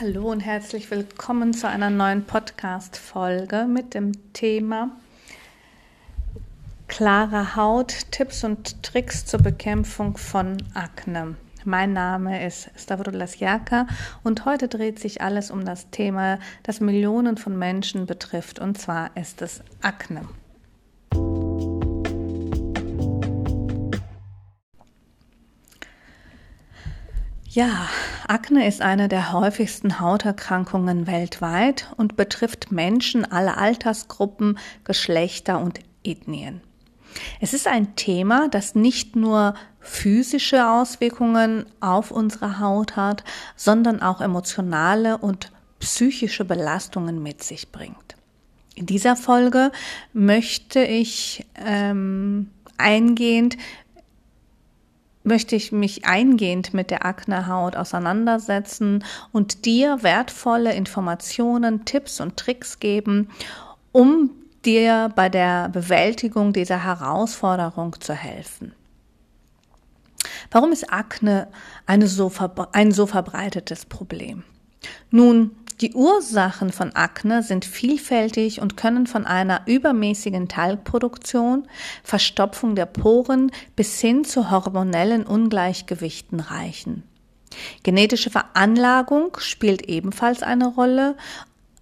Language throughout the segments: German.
Hallo und herzlich willkommen zu einer neuen Podcast-Folge mit dem Thema klare Haut, Tipps und Tricks zur Bekämpfung von Akne. Mein Name ist Stavrolas Jaka und heute dreht sich alles um das Thema, das Millionen von Menschen betrifft, und zwar ist es Akne. Ja, Akne ist eine der häufigsten Hauterkrankungen weltweit und betrifft Menschen aller Altersgruppen, Geschlechter und Ethnien. Es ist ein Thema, das nicht nur physische Auswirkungen auf unsere Haut hat, sondern auch emotionale und psychische Belastungen mit sich bringt. In dieser Folge möchte ich ähm, eingehend möchte ich mich eingehend mit der Aknehaut auseinandersetzen und dir wertvolle Informationen, Tipps und Tricks geben, um dir bei der Bewältigung dieser Herausforderung zu helfen. Warum ist Akne eine so ein so verbreitetes Problem? Nun, die Ursachen von Akne sind vielfältig und können von einer übermäßigen Talgproduktion, Verstopfung der Poren bis hin zu hormonellen Ungleichgewichten reichen. Genetische Veranlagung spielt ebenfalls eine Rolle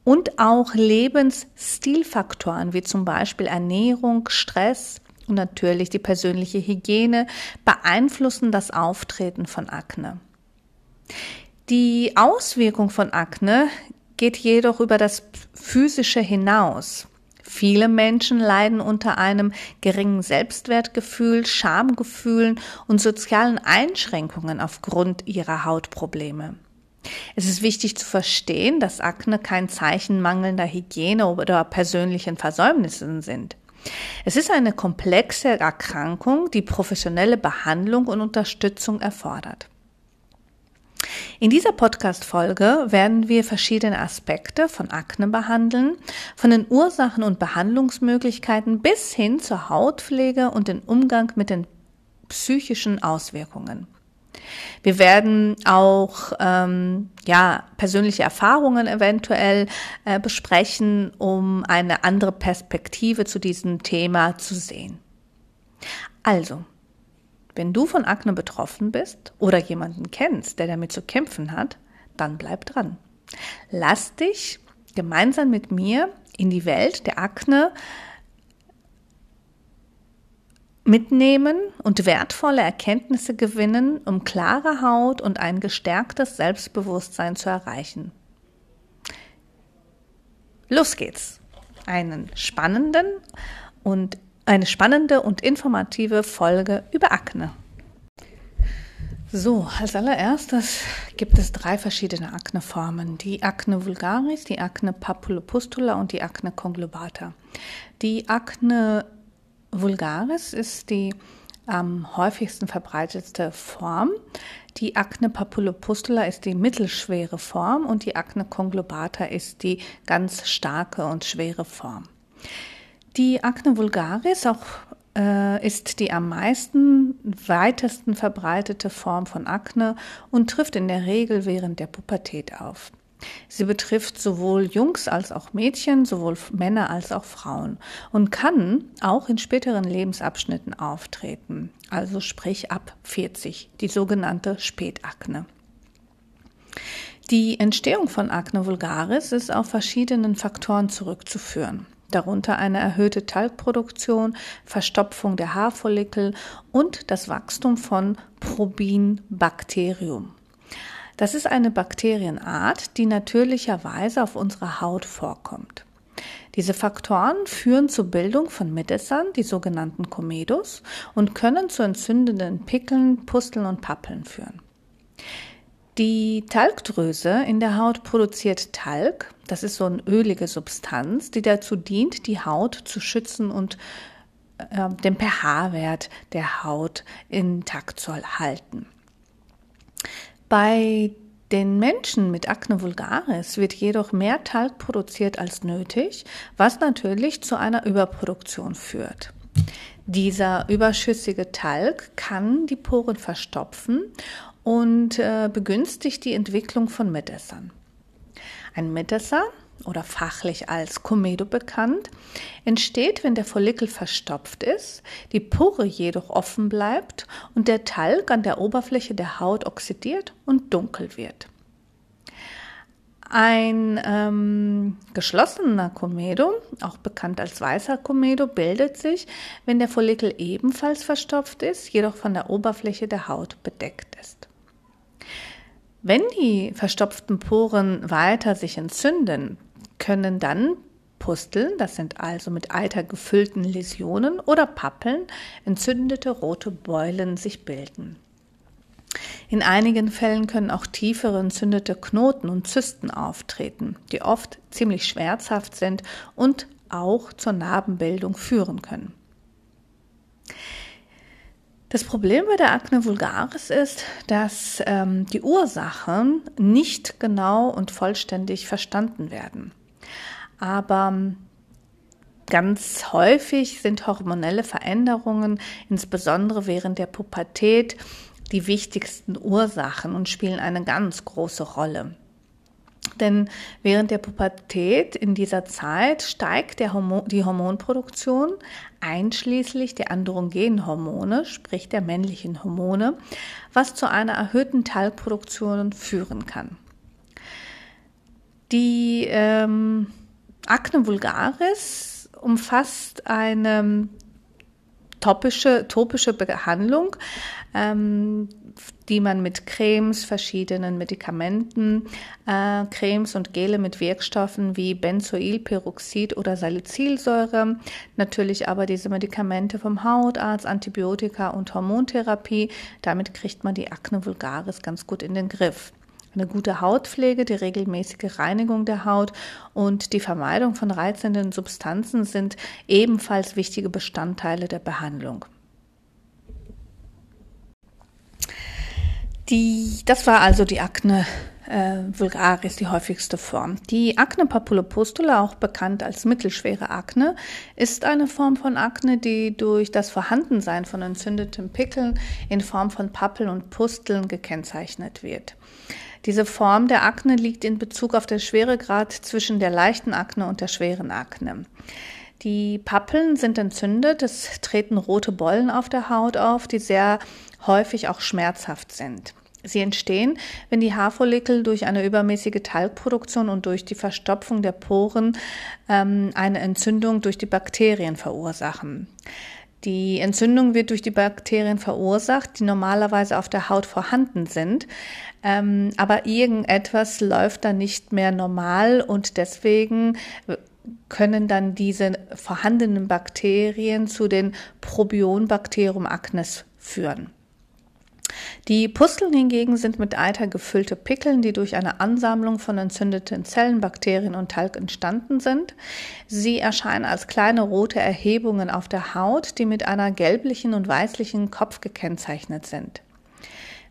und auch Lebensstilfaktoren wie zum Beispiel Ernährung, Stress und natürlich die persönliche Hygiene beeinflussen das Auftreten von Akne. Die Auswirkung von Akne geht jedoch über das Physische hinaus. Viele Menschen leiden unter einem geringen Selbstwertgefühl, Schamgefühlen und sozialen Einschränkungen aufgrund ihrer Hautprobleme. Es ist wichtig zu verstehen, dass Akne kein Zeichen mangelnder Hygiene oder persönlichen Versäumnissen sind. Es ist eine komplexe Erkrankung, die professionelle Behandlung und Unterstützung erfordert. In dieser Podcast-Folge werden wir verschiedene Aspekte von Akne behandeln, von den Ursachen und Behandlungsmöglichkeiten bis hin zur Hautpflege und den Umgang mit den psychischen Auswirkungen. Wir werden auch ähm, ja persönliche Erfahrungen eventuell äh, besprechen, um eine andere Perspektive zu diesem Thema zu sehen. Also, wenn du von Akne betroffen bist oder jemanden kennst, der damit zu kämpfen hat, dann bleib dran. Lass dich gemeinsam mit mir in die Welt der Akne mitnehmen und wertvolle Erkenntnisse gewinnen, um klare Haut und ein gestärktes Selbstbewusstsein zu erreichen. Los geht's. Einen spannenden und eine spannende und informative Folge über Akne. So, als allererstes gibt es drei verschiedene Akneformen. Die Akne vulgaris, die Akne papulopustula und die Akne conglobata. Die Akne vulgaris ist die am häufigsten verbreitetste Form. Die Akne papulopustula ist die mittelschwere Form und die Akne conglobata ist die ganz starke und schwere Form. Die Akne vulgaris auch, äh, ist die am meisten, weitesten verbreitete Form von Akne und trifft in der Regel während der Pubertät auf. Sie betrifft sowohl Jungs als auch Mädchen, sowohl Männer als auch Frauen und kann auch in späteren Lebensabschnitten auftreten, also sprich ab 40, die sogenannte Spätakne. Die Entstehung von Akne vulgaris ist auf verschiedenen Faktoren zurückzuführen darunter eine erhöhte Talgproduktion, Verstopfung der Haarfollikel und das Wachstum von Probinbakterium. Das ist eine Bakterienart, die natürlicherweise auf unserer Haut vorkommt. Diese Faktoren führen zur Bildung von Mitessern, die sogenannten Komedos, und können zu entzündenden Pickeln, Pusteln und Pappeln führen. Die Talgdrüse in der Haut produziert Talg. Das ist so eine ölige Substanz, die dazu dient, die Haut zu schützen und äh, den pH-Wert der Haut intakt zu halten. Bei den Menschen mit Acne vulgaris wird jedoch mehr Talg produziert als nötig, was natürlich zu einer Überproduktion führt. Dieser überschüssige Talg kann die Poren verstopfen und äh, begünstigt die Entwicklung von Mitessern. Ein Mitesser oder fachlich als Komedo bekannt, entsteht, wenn der Follikel verstopft ist, die Pore jedoch offen bleibt und der Talg an der Oberfläche der Haut oxidiert und dunkel wird. Ein ähm, geschlossener Komedo, auch bekannt als weißer Komedo, bildet sich, wenn der Follikel ebenfalls verstopft ist, jedoch von der Oberfläche der Haut bedeckt ist. Wenn die verstopften Poren weiter sich entzünden, können dann Pusteln, das sind also mit Eiter gefüllten Läsionen oder Pappeln, entzündete rote Beulen sich bilden. In einigen Fällen können auch tiefere entzündete Knoten und Zysten auftreten, die oft ziemlich schmerzhaft sind und auch zur Narbenbildung führen können. Das Problem bei der Akne vulgaris ist, dass ähm, die Ursachen nicht genau und vollständig verstanden werden. Aber ähm, ganz häufig sind hormonelle Veränderungen, insbesondere während der Pubertät, die wichtigsten Ursachen und spielen eine ganz große Rolle. Denn während der Pubertät in dieser Zeit steigt Hormon, die Hormonproduktion, einschließlich der Androgenhormone, sprich der männlichen Hormone, was zu einer erhöhten Talgproduktion führen kann. Die ähm, Acne vulgaris umfasst eine topische, topische Behandlung, ähm, die man mit Cremes, verschiedenen Medikamenten, äh, Cremes und Gele mit Wirkstoffen wie Benzoylperoxid oder Salicylsäure, natürlich aber diese Medikamente vom Hautarzt, Antibiotika und Hormontherapie. Damit kriegt man die Akne vulgaris ganz gut in den Griff eine gute Hautpflege, die regelmäßige Reinigung der Haut und die Vermeidung von reizenden Substanzen sind ebenfalls wichtige Bestandteile der Behandlung. Die, das war also die Akne äh, vulgaris, die häufigste Form. Die Akne papulopustula, auch bekannt als mittelschwere Akne, ist eine Form von Akne, die durch das Vorhandensein von entzündeten Pickeln in Form von Pappeln und Pusteln gekennzeichnet wird. Diese Form der Akne liegt in Bezug auf den Schweregrad zwischen der leichten Akne und der schweren Akne. Die Pappeln sind entzündet, es treten rote Bollen auf der Haut auf, die sehr häufig auch schmerzhaft sind. Sie entstehen, wenn die Haarfollikel durch eine übermäßige Talgproduktion und durch die Verstopfung der Poren ähm, eine Entzündung durch die Bakterien verursachen. Die Entzündung wird durch die Bakterien verursacht, die normalerweise auf der Haut vorhanden sind. Ähm, aber irgendetwas läuft dann nicht mehr normal und deswegen können dann diese vorhandenen Bakterien zu den Probionbacterium acnes führen. Die Pusteln hingegen sind mit Eiter gefüllte Pickeln, die durch eine Ansammlung von entzündeten Zellen, Bakterien und Talg entstanden sind. Sie erscheinen als kleine rote Erhebungen auf der Haut, die mit einer gelblichen und weißlichen Kopf gekennzeichnet sind.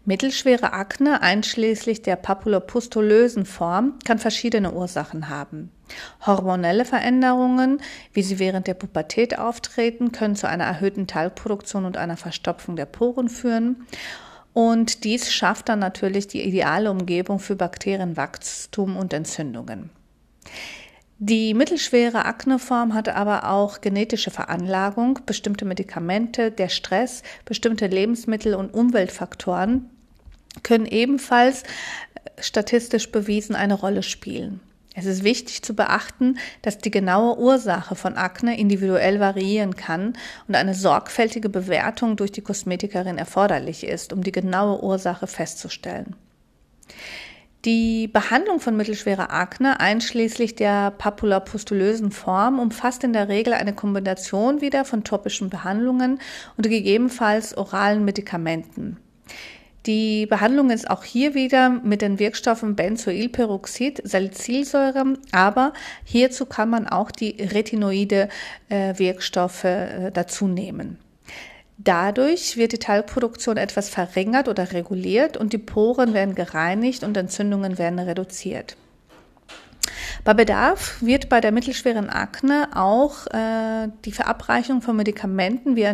Mittelschwere Akne, einschließlich der papulopustulösen Form, kann verschiedene Ursachen haben. Hormonelle Veränderungen, wie sie während der Pubertät auftreten, können zu einer erhöhten Talgproduktion und einer Verstopfung der Poren führen. Und dies schafft dann natürlich die ideale Umgebung für Bakterienwachstum und Entzündungen. Die mittelschwere Akneform hat aber auch genetische Veranlagung, bestimmte Medikamente, der Stress, bestimmte Lebensmittel und Umweltfaktoren können ebenfalls statistisch bewiesen eine Rolle spielen. Es ist wichtig zu beachten, dass die genaue Ursache von Akne individuell variieren kann und eine sorgfältige Bewertung durch die Kosmetikerin erforderlich ist, um die genaue Ursache festzustellen. Die Behandlung von mittelschwerer Akne einschließlich der papulopustulösen Form umfasst in der Regel eine Kombination wieder von topischen Behandlungen und gegebenenfalls oralen Medikamenten. Die Behandlung ist auch hier wieder mit den Wirkstoffen Benzoylperoxid, Salicylsäure, aber hierzu kann man auch die Retinoide äh, Wirkstoffe äh, dazu nehmen. Dadurch wird die Talgproduktion etwas verringert oder reguliert und die Poren werden gereinigt und Entzündungen werden reduziert. Bei Bedarf wird bei der mittelschweren Akne auch äh, die Verabreichung von Medikamenten wie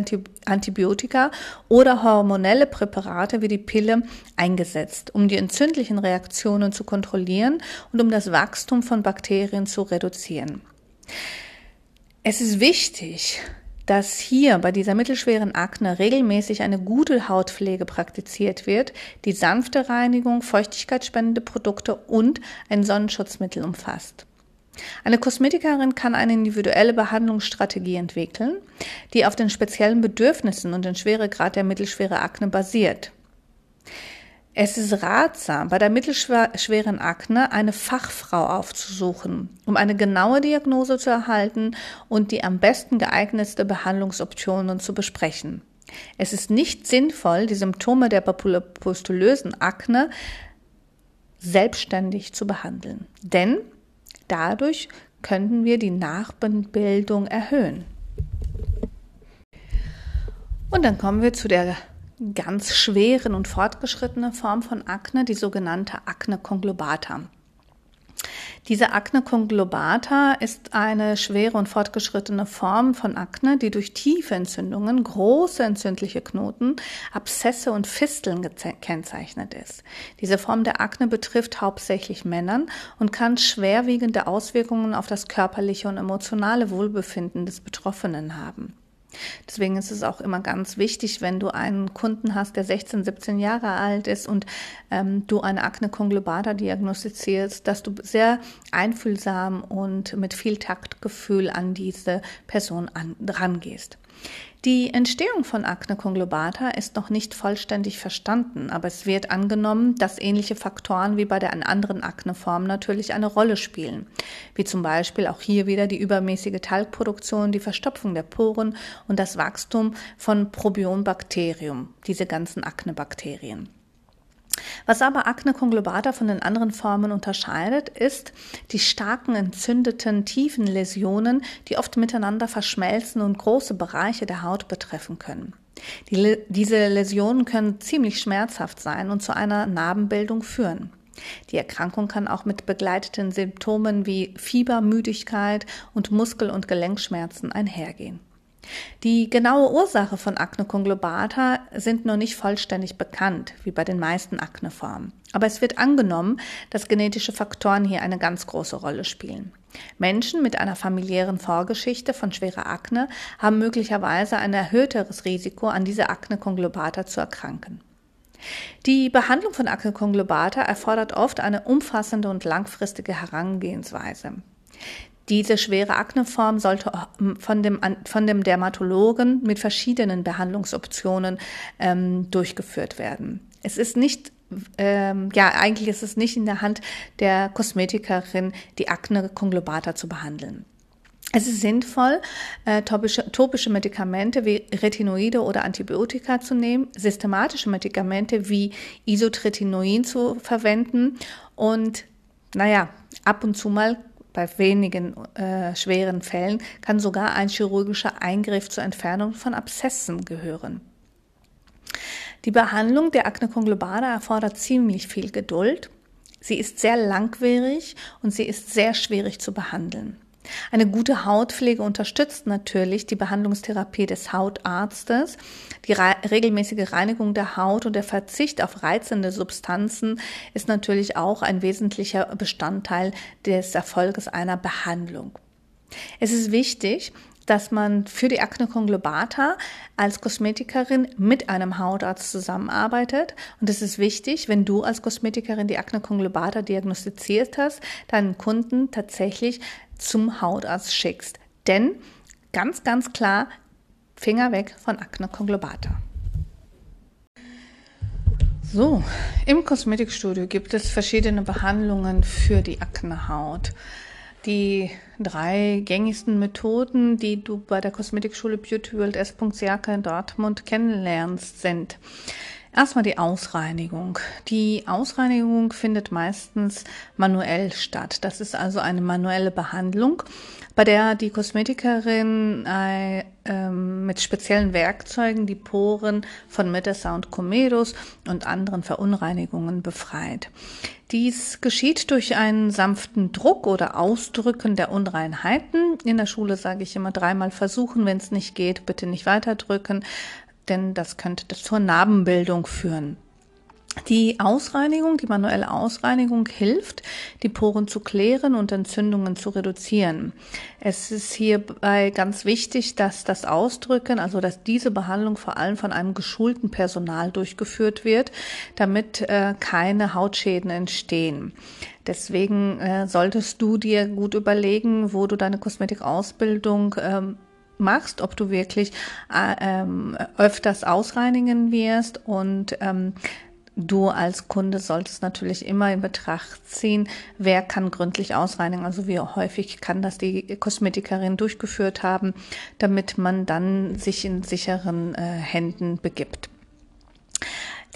Antibiotika oder hormonelle Präparate wie die Pille eingesetzt, um die entzündlichen Reaktionen zu kontrollieren und um das Wachstum von Bakterien zu reduzieren. Es ist wichtig, dass hier bei dieser mittelschweren Akne regelmäßig eine gute Hautpflege praktiziert wird, die sanfte Reinigung, feuchtigkeitsspendende Produkte und ein Sonnenschutzmittel umfasst. Eine Kosmetikerin kann eine individuelle Behandlungsstrategie entwickeln, die auf den speziellen Bedürfnissen und den Schweregrad der mittelschwere Akne basiert. Es ist ratsam, bei der mittelschweren Akne eine Fachfrau aufzusuchen, um eine genaue Diagnose zu erhalten und die am besten geeignetste Behandlungsoptionen zu besprechen. Es ist nicht sinnvoll, die Symptome der papulopustulösen Akne selbstständig zu behandeln, denn dadurch könnten wir die Nachbildung erhöhen. Und dann kommen wir zu der ganz schweren und fortgeschrittene Form von Akne, die sogenannte Akne conglobata. Diese Akne conglobata ist eine schwere und fortgeschrittene Form von Akne, die durch tiefe Entzündungen, große entzündliche Knoten, Abszesse und Fisteln gekennzeichnet ist. Diese Form der Akne betrifft hauptsächlich Männern und kann schwerwiegende Auswirkungen auf das körperliche und emotionale Wohlbefinden des Betroffenen haben. Deswegen ist es auch immer ganz wichtig, wenn du einen Kunden hast, der 16, 17 Jahre alt ist und ähm, du eine Akne conglobata diagnostizierst, dass du sehr einfühlsam und mit viel Taktgefühl an diese Person an, rangehst. Die Entstehung von Akne conglobata ist noch nicht vollständig verstanden, aber es wird angenommen, dass ähnliche Faktoren wie bei der anderen Akneform natürlich eine Rolle spielen, wie zum Beispiel auch hier wieder die übermäßige Talgproduktion, die Verstopfung der Poren und das Wachstum von Probionbakterium, diese ganzen Aknebakterien. Was aber Acne conglobata von den anderen Formen unterscheidet, ist die starken entzündeten tiefen Läsionen, die oft miteinander verschmelzen und große Bereiche der Haut betreffen können. Die, diese Läsionen können ziemlich schmerzhaft sein und zu einer Narbenbildung führen. Die Erkrankung kann auch mit begleiteten Symptomen wie Fieber, Müdigkeit und Muskel- und Gelenkschmerzen einhergehen. Die genaue Ursache von Acne conglobata sind noch nicht vollständig bekannt, wie bei den meisten Akneformen. Aber es wird angenommen, dass genetische Faktoren hier eine ganz große Rolle spielen. Menschen mit einer familiären Vorgeschichte von schwerer Akne haben möglicherweise ein erhöhteres Risiko, an dieser Acne conglobata zu erkranken. Die Behandlung von Acne conglobata erfordert oft eine umfassende und langfristige Herangehensweise. Diese schwere Akneform sollte ähm, von dem, von dem Dermatologen mit verschiedenen Behandlungsoptionen ähm, durchgeführt werden. Es ist nicht ähm, ja, eigentlich ist es nicht in der Hand der Kosmetikerin, die Akne conglobata zu behandeln. Es ist sinnvoll, äh, topische, topische Medikamente wie Retinoide oder Antibiotika zu nehmen, systematische Medikamente wie Isotretinoin zu verwenden und, naja, ab und zu mal bei wenigen äh, schweren Fällen kann sogar ein chirurgischer Eingriff zur Entfernung von Abszessen gehören. Die Behandlung der Akne conglobata erfordert ziemlich viel Geduld. Sie ist sehr langwierig und sie ist sehr schwierig zu behandeln. Eine gute Hautpflege unterstützt natürlich die Behandlungstherapie des Hautarztes. Die regelmäßige Reinigung der Haut und der Verzicht auf reizende Substanzen ist natürlich auch ein wesentlicher Bestandteil des Erfolges einer Behandlung. Es ist wichtig, dass man für die Akne conglobata als Kosmetikerin mit einem Hautarzt zusammenarbeitet. Und es ist wichtig, wenn du als Kosmetikerin die Akne conglobata diagnostiziert hast, deinen Kunden tatsächlich zum Hautarzt schickst. Denn ganz, ganz klar, Finger weg von Akne conglobata. So, im Kosmetikstudio gibt es verschiedene Behandlungen für die Aknehaut. Die drei gängigsten Methoden, die du bei der Kosmetikschule Beauty World S.ch in Dortmund kennenlernst, sind Erstmal die Ausreinigung. Die Ausreinigung findet meistens manuell statt. Das ist also eine manuelle Behandlung, bei der die Kosmetikerin äh, äh, mit speziellen Werkzeugen die Poren von Metassa und Comedus und anderen Verunreinigungen befreit. Dies geschieht durch einen sanften Druck oder Ausdrücken der Unreinheiten. In der Schule sage ich immer dreimal versuchen, wenn es nicht geht, bitte nicht weiter drücken denn das könnte zur Narbenbildung führen. Die Ausreinigung, die manuelle Ausreinigung hilft, die Poren zu klären und Entzündungen zu reduzieren. Es ist hierbei ganz wichtig, dass das Ausdrücken, also dass diese Behandlung vor allem von einem geschulten Personal durchgeführt wird, damit äh, keine Hautschäden entstehen. Deswegen äh, solltest du dir gut überlegen, wo du deine Kosmetikausbildung ähm, machst, ob du wirklich äh, ähm, öfters ausreinigen wirst und ähm, Du als Kunde solltest natürlich immer in Betracht ziehen, wer kann gründlich ausreinigen, also wie häufig kann das die Kosmetikerin durchgeführt haben, damit man dann sich in sicheren äh, Händen begibt.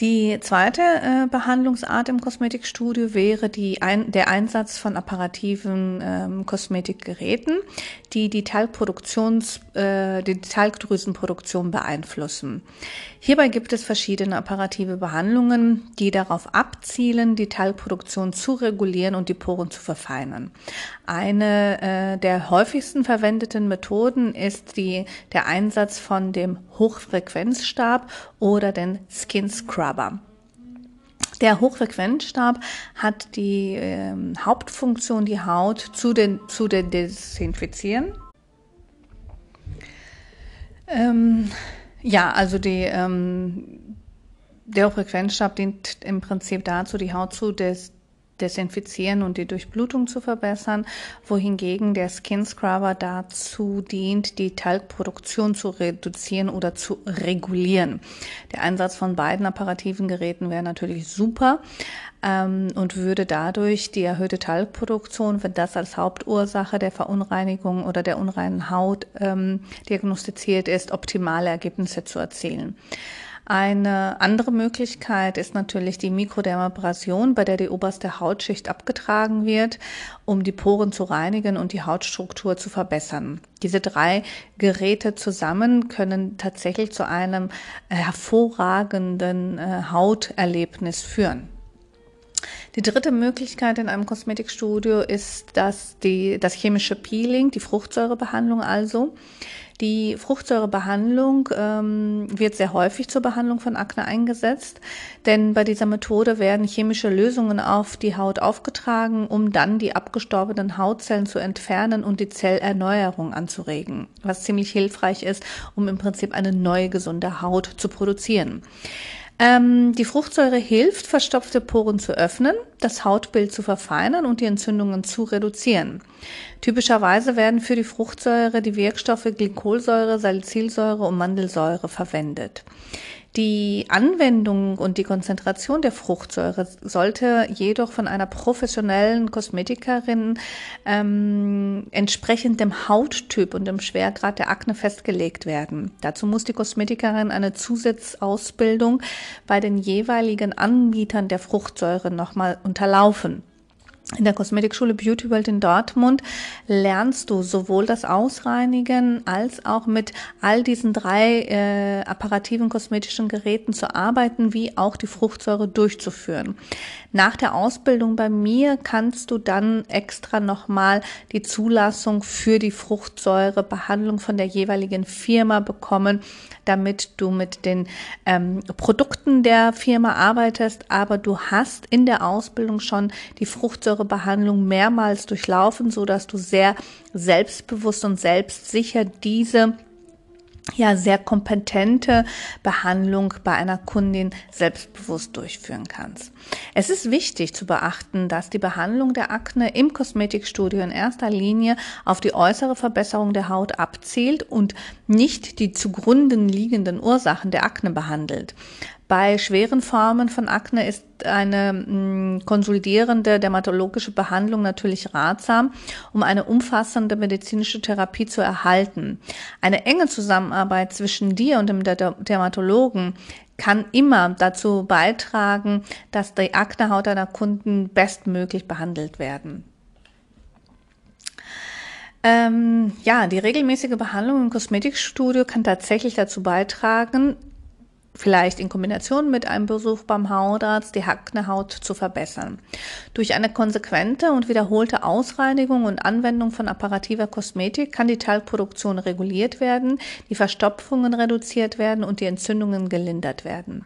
Die zweite äh, Behandlungsart im Kosmetikstudio wäre die ein, der Einsatz von apparativen ähm, Kosmetikgeräten, die die, Talgproduktions, äh, die Talgdrüsenproduktion beeinflussen. Hierbei gibt es verschiedene apparative Behandlungen, die darauf abzielen, die Talgproduktion zu regulieren und die Poren zu verfeinern. Eine äh, der häufigsten verwendeten Methoden ist die, der Einsatz von dem Hochfrequenzstab oder den Skin Scrubber. Der Hochfrequenzstab hat die äh, Hauptfunktion, die Haut zu, den, zu den Desinfizieren. Ähm, ja, also die, ähm, der Hochfrequenzstab dient im Prinzip dazu, die Haut zu des, desinfizieren und die Durchblutung zu verbessern, wohingegen der Skin Scrubber dazu dient, die Talgproduktion zu reduzieren oder zu regulieren. Der Einsatz von beiden apparativen Geräten wäre natürlich super ähm, und würde dadurch die erhöhte Talgproduktion, wenn das als Hauptursache der Verunreinigung oder der unreinen Haut ähm, diagnostiziert ist, optimale Ergebnisse zu erzielen. Eine andere Möglichkeit ist natürlich die Mikrodermabrasion, bei der die oberste Hautschicht abgetragen wird, um die Poren zu reinigen und die Hautstruktur zu verbessern. Diese drei Geräte zusammen können tatsächlich zu einem hervorragenden äh, Hauterlebnis führen. Die dritte Möglichkeit in einem Kosmetikstudio ist dass die, das chemische Peeling, die Fruchtsäurebehandlung also. Die Fruchtsäurebehandlung ähm, wird sehr häufig zur Behandlung von Akne eingesetzt, denn bei dieser Methode werden chemische Lösungen auf die Haut aufgetragen, um dann die abgestorbenen Hautzellen zu entfernen und die Zellerneuerung anzuregen, was ziemlich hilfreich ist, um im Prinzip eine neue gesunde Haut zu produzieren. Ähm, die Fruchtsäure hilft, verstopfte Poren zu öffnen, das Hautbild zu verfeinern und die Entzündungen zu reduzieren. Typischerweise werden für die Fruchtsäure die Wirkstoffe Glykolsäure, Salicylsäure und Mandelsäure verwendet. Die Anwendung und die Konzentration der Fruchtsäure sollte jedoch von einer professionellen Kosmetikerin ähm, entsprechend dem Hauttyp und dem Schwergrad der Akne festgelegt werden. Dazu muss die Kosmetikerin eine Zusatzausbildung bei den jeweiligen Anbietern der Fruchtsäure nochmal unterlaufen. In der Kosmetikschule Beauty World in Dortmund lernst du sowohl das Ausreinigen als auch mit all diesen drei äh, apparativen kosmetischen Geräten zu arbeiten, wie auch die Fruchtsäure durchzuführen. Nach der Ausbildung bei mir kannst du dann extra nochmal die Zulassung für die Fruchtsäurebehandlung von der jeweiligen Firma bekommen, damit du mit den ähm, Produkten der Firma arbeitest, aber du hast in der Ausbildung schon die Fruchtsäurebehandlung mehrmals durchlaufen, so dass du sehr selbstbewusst und selbstsicher diese ja sehr kompetente Behandlung bei einer Kundin selbstbewusst durchführen kannst. Es ist wichtig zu beachten, dass die Behandlung der Akne im Kosmetikstudio in erster Linie auf die äußere Verbesserung der Haut abzielt und nicht die zugrunde liegenden Ursachen der Akne behandelt. Bei schweren Formen von Akne ist eine mh, mm, konsolidierende dermatologische Behandlung natürlich ratsam, um eine umfassende medizinische Therapie zu erhalten. Eine enge Zusammenarbeit zwischen dir und dem Dermatologen kann immer dazu beitragen, dass die Aknehaut deiner Kunden bestmöglich behandelt werden. Ähm, ja, die regelmäßige Behandlung im Kosmetikstudio kann tatsächlich dazu beitragen, vielleicht in Kombination mit einem Besuch beim Hautarzt die Aknehaut zu verbessern. Durch eine konsequente und wiederholte Ausreinigung und Anwendung von apparativer Kosmetik kann die Talgproduktion reguliert werden, die Verstopfungen reduziert werden und die Entzündungen gelindert werden.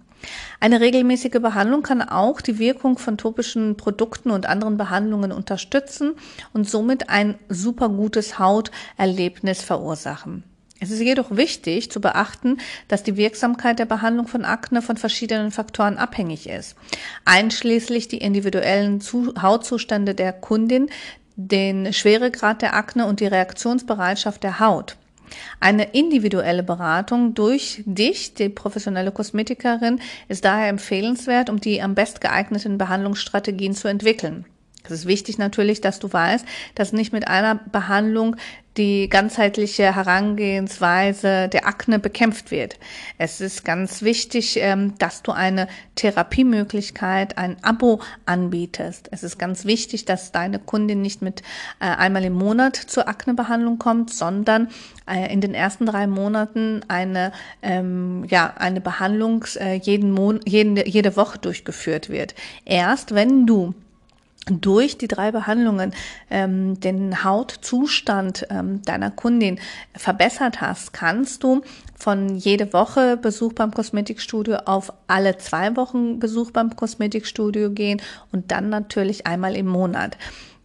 Eine regelmäßige Behandlung kann auch die Wirkung von topischen Produkten und anderen Behandlungen unterstützen und somit ein super gutes Hauterlebnis verursachen. Es ist jedoch wichtig zu beachten, dass die Wirksamkeit der Behandlung von Akne von verschiedenen Faktoren abhängig ist, einschließlich die individuellen Hautzustände der Kundin, den Schweregrad der Akne und die Reaktionsbereitschaft der Haut. Eine individuelle Beratung durch dich, die professionelle Kosmetikerin, ist daher empfehlenswert, um die am best geeigneten Behandlungsstrategien zu entwickeln. Es ist wichtig natürlich, dass du weißt, dass nicht mit einer Behandlung die ganzheitliche Herangehensweise der Akne bekämpft wird. Es ist ganz wichtig, ähm, dass du eine Therapiemöglichkeit, ein Abo anbietest. Es ist ganz wichtig, dass deine Kundin nicht mit äh, einmal im Monat zur Aknebehandlung kommt, sondern äh, in den ersten drei Monaten eine, ähm, ja, eine Behandlung äh, jeden Mon jede Woche durchgeführt wird. Erst wenn du durch die drei Behandlungen ähm, den Hautzustand ähm, deiner Kundin verbessert hast, kannst du von jede Woche Besuch beim Kosmetikstudio auf alle zwei Wochen Besuch beim Kosmetikstudio gehen und dann natürlich einmal im Monat.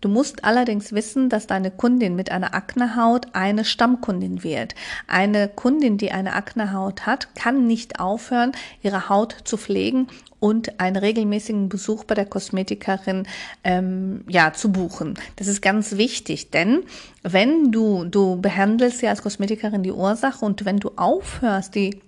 Du musst allerdings wissen, dass deine Kundin mit einer Aknehaut eine Stammkundin wird. Eine Kundin, die eine Aknehaut hat, kann nicht aufhören, ihre Haut zu pflegen und einen regelmäßigen Besuch bei der Kosmetikerin ähm, ja zu buchen. Das ist ganz wichtig, denn wenn du du behandelst ja als Kosmetikerin die Ursache und wenn du aufhörst, die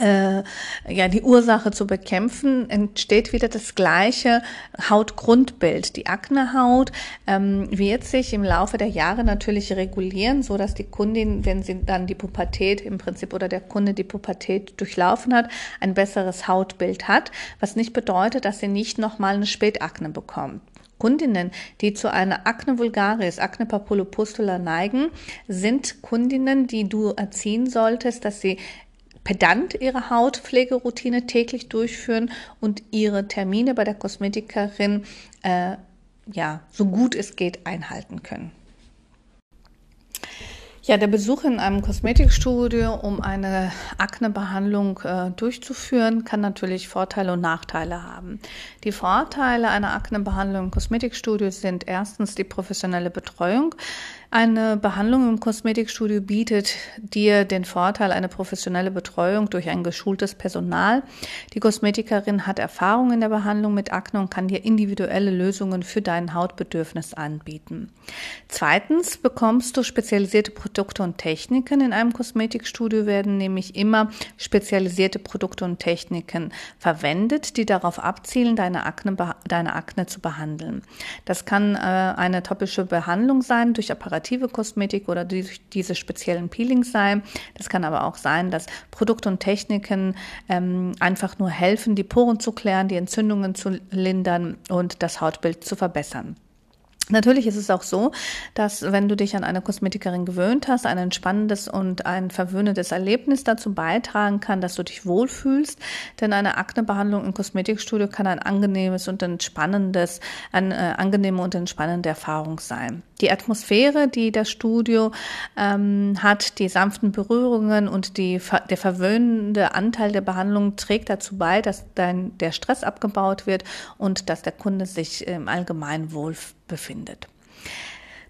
äh, ja, die Ursache zu bekämpfen, entsteht wieder das gleiche Hautgrundbild. Die Aknehaut ähm, wird sich im Laufe der Jahre natürlich regulieren, so dass die Kundin, wenn sie dann die Pubertät im Prinzip oder der Kunde die Pubertät durchlaufen hat, ein besseres Hautbild hat, was nicht bedeutet, dass sie nicht nochmal eine Spätakne bekommt. Kundinnen, die zu einer Akne vulgaris, Akne papulopustula neigen, sind Kundinnen, die du erziehen solltest, dass sie pedant ihre Hautpflegeroutine täglich durchführen und ihre Termine bei der Kosmetikerin äh, ja so gut es geht einhalten können. Ja, der Besuch in einem Kosmetikstudio, um eine Aknebehandlung äh, durchzuführen, kann natürlich Vorteile und Nachteile haben. Die Vorteile einer Aknebehandlung im Kosmetikstudio sind erstens die professionelle Betreuung. Eine Behandlung im Kosmetikstudio bietet dir den Vorteil, eine professionelle Betreuung durch ein geschultes Personal. Die Kosmetikerin hat Erfahrung in der Behandlung mit Akne und kann dir individuelle Lösungen für dein Hautbedürfnis anbieten. Zweitens bekommst du spezialisierte Produkte und Techniken. In einem Kosmetikstudio werden nämlich immer spezialisierte Produkte und Techniken verwendet, die darauf abzielen, deine Akne, deine Akne zu behandeln. Das kann äh, eine topische Behandlung sein durch Apparatur dekorative Kosmetik oder die, diese speziellen Peelings sein. Das kann aber auch sein, dass Produkte und Techniken ähm, einfach nur helfen, die Poren zu klären, die Entzündungen zu lindern und das Hautbild zu verbessern. Natürlich ist es auch so, dass wenn du dich an eine Kosmetikerin gewöhnt hast, ein entspannendes und ein verwöhnendes Erlebnis dazu beitragen kann, dass du dich wohlfühlst. Denn eine Aknebehandlung im Kosmetikstudio kann ein angenehmes und entspannendes, eine äh, angenehme und entspannende Erfahrung sein. Die Atmosphäre, die das Studio ähm, hat, die sanften Berührungen und die, der verwöhnende Anteil der Behandlung trägt dazu bei, dass dein, der Stress abgebaut wird und dass der Kunde sich im Allgemeinen wohl befindet.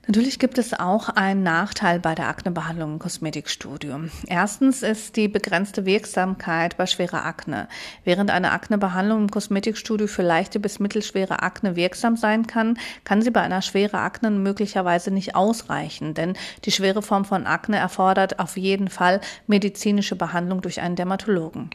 Natürlich gibt es auch einen Nachteil bei der Aknebehandlung im Kosmetikstudio. Erstens ist die begrenzte Wirksamkeit bei schwerer Akne. Während eine Aknebehandlung im Kosmetikstudio für leichte bis mittelschwere Akne wirksam sein kann, kann sie bei einer schweren Akne möglicherweise nicht ausreichen, denn die schwere Form von Akne erfordert auf jeden Fall medizinische Behandlung durch einen Dermatologen.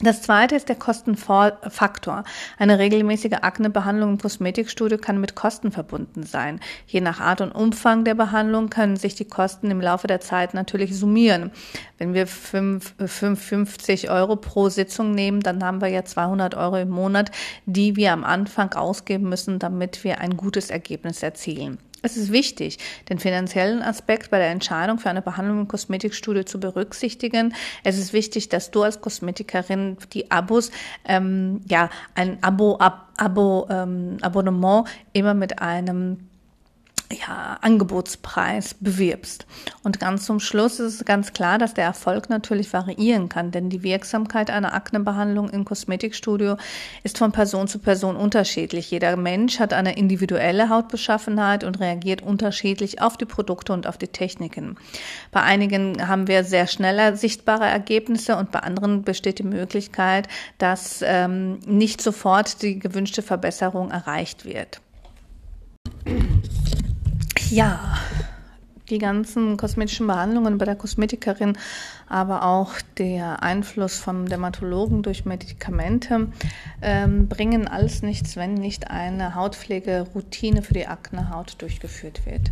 Das zweite ist der Kostenfaktor. Eine regelmäßige Aknebehandlung im Kosmetikstudio kann mit Kosten verbunden sein. Je nach Art und Umfang der Behandlung können sich die Kosten im Laufe der Zeit natürlich summieren. Wenn wir 5, 50 Euro pro Sitzung nehmen, dann haben wir ja 200 Euro im Monat, die wir am Anfang ausgeben müssen, damit wir ein gutes Ergebnis erzielen. Es ist wichtig, den finanziellen Aspekt bei der Entscheidung für eine Behandlung im Kosmetikstudio zu berücksichtigen. Es ist wichtig, dass du als Kosmetikerin die Abos, ähm, ja, ein Abo, Ab, Abo, ähm, Abonnement immer mit einem ja, Angebotspreis bewirbst. Und ganz zum Schluss ist es ganz klar, dass der Erfolg natürlich variieren kann, denn die Wirksamkeit einer Aknebehandlung im Kosmetikstudio ist von Person zu Person unterschiedlich. Jeder Mensch hat eine individuelle Hautbeschaffenheit und reagiert unterschiedlich auf die Produkte und auf die Techniken. Bei einigen haben wir sehr schneller sichtbare Ergebnisse und bei anderen besteht die Möglichkeit, dass ähm, nicht sofort die gewünschte Verbesserung erreicht wird. Ja, die ganzen kosmetischen Behandlungen bei der Kosmetikerin, aber auch der Einfluss von Dermatologen durch Medikamente ähm, bringen alles nichts, wenn nicht eine Hautpflegeroutine für die Aknehaut durchgeführt wird.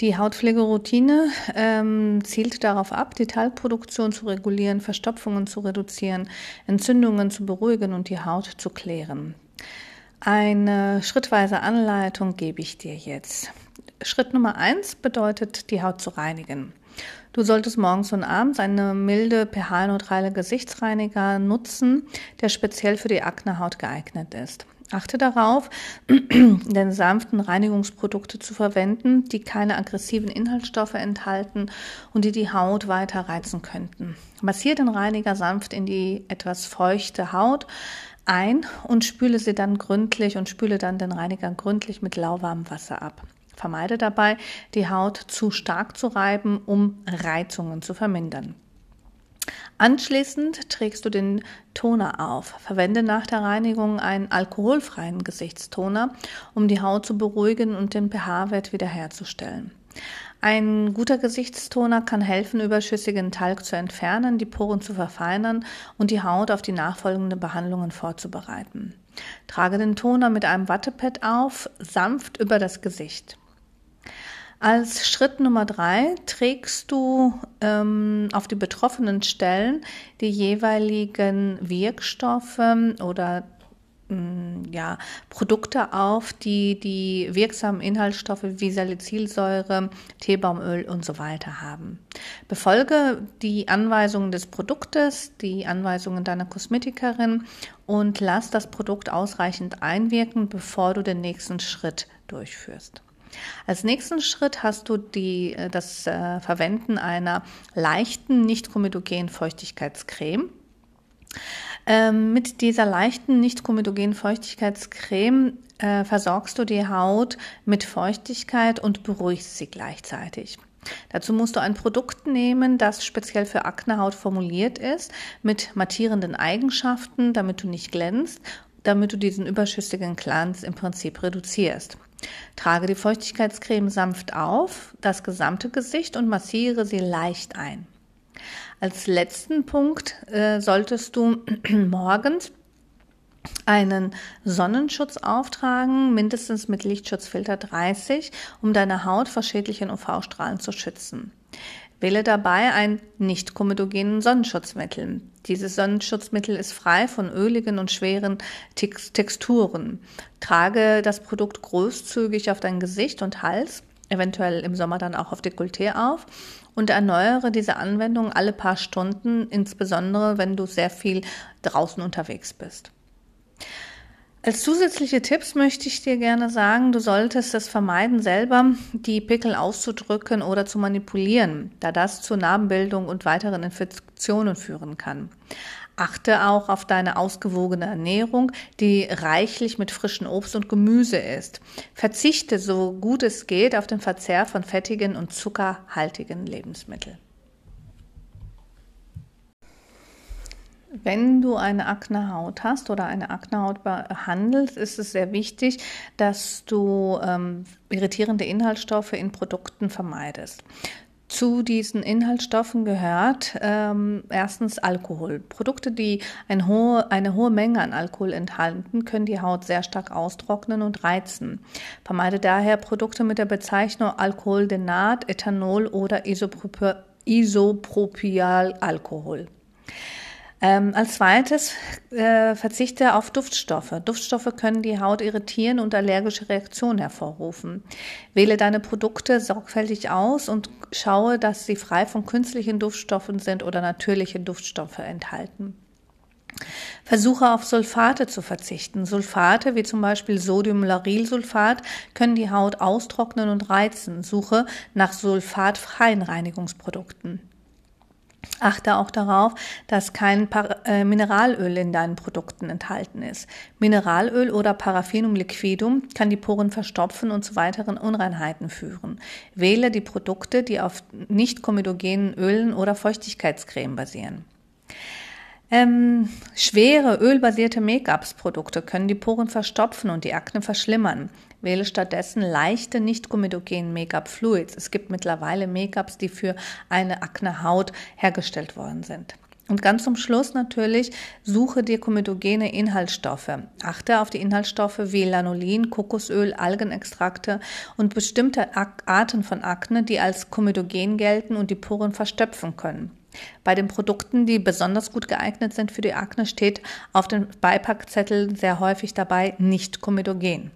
Die Hautpflegeroutine ähm, zielt darauf ab, die Talgproduktion zu regulieren, Verstopfungen zu reduzieren, Entzündungen zu beruhigen und die Haut zu klären. Eine schrittweise Anleitung gebe ich dir jetzt. Schritt Nummer eins bedeutet, die Haut zu reinigen. Du solltest morgens und abends eine milde, pH-neutrale Gesichtsreiniger nutzen, der speziell für die Aknehaut geeignet ist. Achte darauf, denn sanften Reinigungsprodukte zu verwenden, die keine aggressiven Inhaltsstoffe enthalten und die die Haut weiter reizen könnten. Massiere den Reiniger sanft in die etwas feuchte Haut ein und spüle sie dann gründlich und spüle dann den Reiniger gründlich mit lauwarmem Wasser ab. Vermeide dabei, die Haut zu stark zu reiben, um Reizungen zu vermindern. Anschließend trägst du den Toner auf. Verwende nach der Reinigung einen alkoholfreien Gesichtstoner, um die Haut zu beruhigen und den pH-Wert wiederherzustellen. Ein guter Gesichtstoner kann helfen, überschüssigen Talg zu entfernen, die Poren zu verfeinern und die Haut auf die nachfolgenden Behandlungen vorzubereiten. Trage den Toner mit einem Wattepad auf, sanft über das Gesicht. Als Schritt Nummer drei trägst du ähm, auf die betroffenen Stellen die jeweiligen Wirkstoffe oder ja, Produkte auf, die die wirksamen Inhaltsstoffe wie Salicylsäure, Teebaumöl und so weiter haben. Befolge die Anweisungen des Produktes, die Anweisungen deiner Kosmetikerin und lass das Produkt ausreichend einwirken, bevor du den nächsten Schritt durchführst. Als nächsten Schritt hast du die, äh, das äh, Verwenden einer leichten, nicht komedogenen Feuchtigkeitscreme. Ähm, mit dieser leichten, nicht komedogenen Feuchtigkeitscreme äh, versorgst du die Haut mit Feuchtigkeit und beruhigst sie gleichzeitig. Dazu musst du ein Produkt nehmen, das speziell für Aknehaut formuliert ist, mit mattierenden Eigenschaften, damit du nicht glänzt, damit du diesen überschüssigen Glanz im Prinzip reduzierst. Trage die Feuchtigkeitscreme sanft auf, das gesamte Gesicht und massiere sie leicht ein. Als letzten Punkt äh, solltest du morgens einen Sonnenschutz auftragen, mindestens mit Lichtschutzfilter 30, um deine Haut vor schädlichen UV-Strahlen zu schützen. Wähle dabei ein nicht komedogenen Sonnenschutzmittel. Dieses Sonnenschutzmittel ist frei von öligen und schweren Texturen. Trage das Produkt großzügig auf dein Gesicht und Hals, eventuell im Sommer dann auch auf Dekolleté auf und erneuere diese Anwendung alle paar Stunden, insbesondere wenn du sehr viel draußen unterwegs bist. Als zusätzliche Tipps möchte ich dir gerne sagen, du solltest es vermeiden, selber die Pickel auszudrücken oder zu manipulieren, da das zur Narbenbildung und weiteren Infektionen führen kann. Achte auch auf deine ausgewogene Ernährung, die reichlich mit frischem Obst und Gemüse ist. Verzichte so gut es geht auf den Verzehr von fettigen und zuckerhaltigen Lebensmitteln. Wenn du eine Aknehaut hast oder eine Aknehaut behandelst, ist es sehr wichtig, dass du ähm, irritierende Inhaltsstoffe in Produkten vermeidest. Zu diesen Inhaltsstoffen gehört ähm, erstens Alkohol. Produkte, die ein hohe, eine hohe Menge an Alkohol enthalten, können die Haut sehr stark austrocknen und reizen. Vermeide daher Produkte mit der Bezeichnung Alkoholdenat, Ethanol oder Isopropialalkohol. Ähm, als zweites äh, verzichte auf Duftstoffe. Duftstoffe können die Haut irritieren und allergische Reaktionen hervorrufen. Wähle deine Produkte sorgfältig aus und schaue, dass sie frei von künstlichen Duftstoffen sind oder natürliche Duftstoffe enthalten. Versuche auf Sulfate zu verzichten. Sulfate wie zum Beispiel Sodiumlaurylsulfat können die Haut austrocknen und reizen. Suche nach sulfatfreien Reinigungsprodukten. Achte auch darauf, dass kein äh, Mineralöl in deinen Produkten enthalten ist. Mineralöl oder Paraffinum liquidum kann die Poren verstopfen und zu weiteren Unreinheiten führen. Wähle die Produkte, die auf nicht komedogenen Ölen oder Feuchtigkeitscreme basieren. Ähm, schwere ölbasierte Make-ups-Produkte können die Poren verstopfen und die Akne verschlimmern. Wähle stattdessen leichte, nicht komedogenen Make-up-Fluids. Es gibt mittlerweile Make-ups, die für eine Akne-Haut hergestellt worden sind. Und ganz zum Schluss natürlich, suche dir komedogene Inhaltsstoffe. Achte auf die Inhaltsstoffe wie Lanolin, Kokosöl, Algenextrakte und bestimmte Arten von Akne, die als komedogen gelten und die Poren verstöpfen können. Bei den Produkten, die besonders gut geeignet sind für die Akne, steht auf den Beipackzetteln sehr häufig dabei nicht komedogen.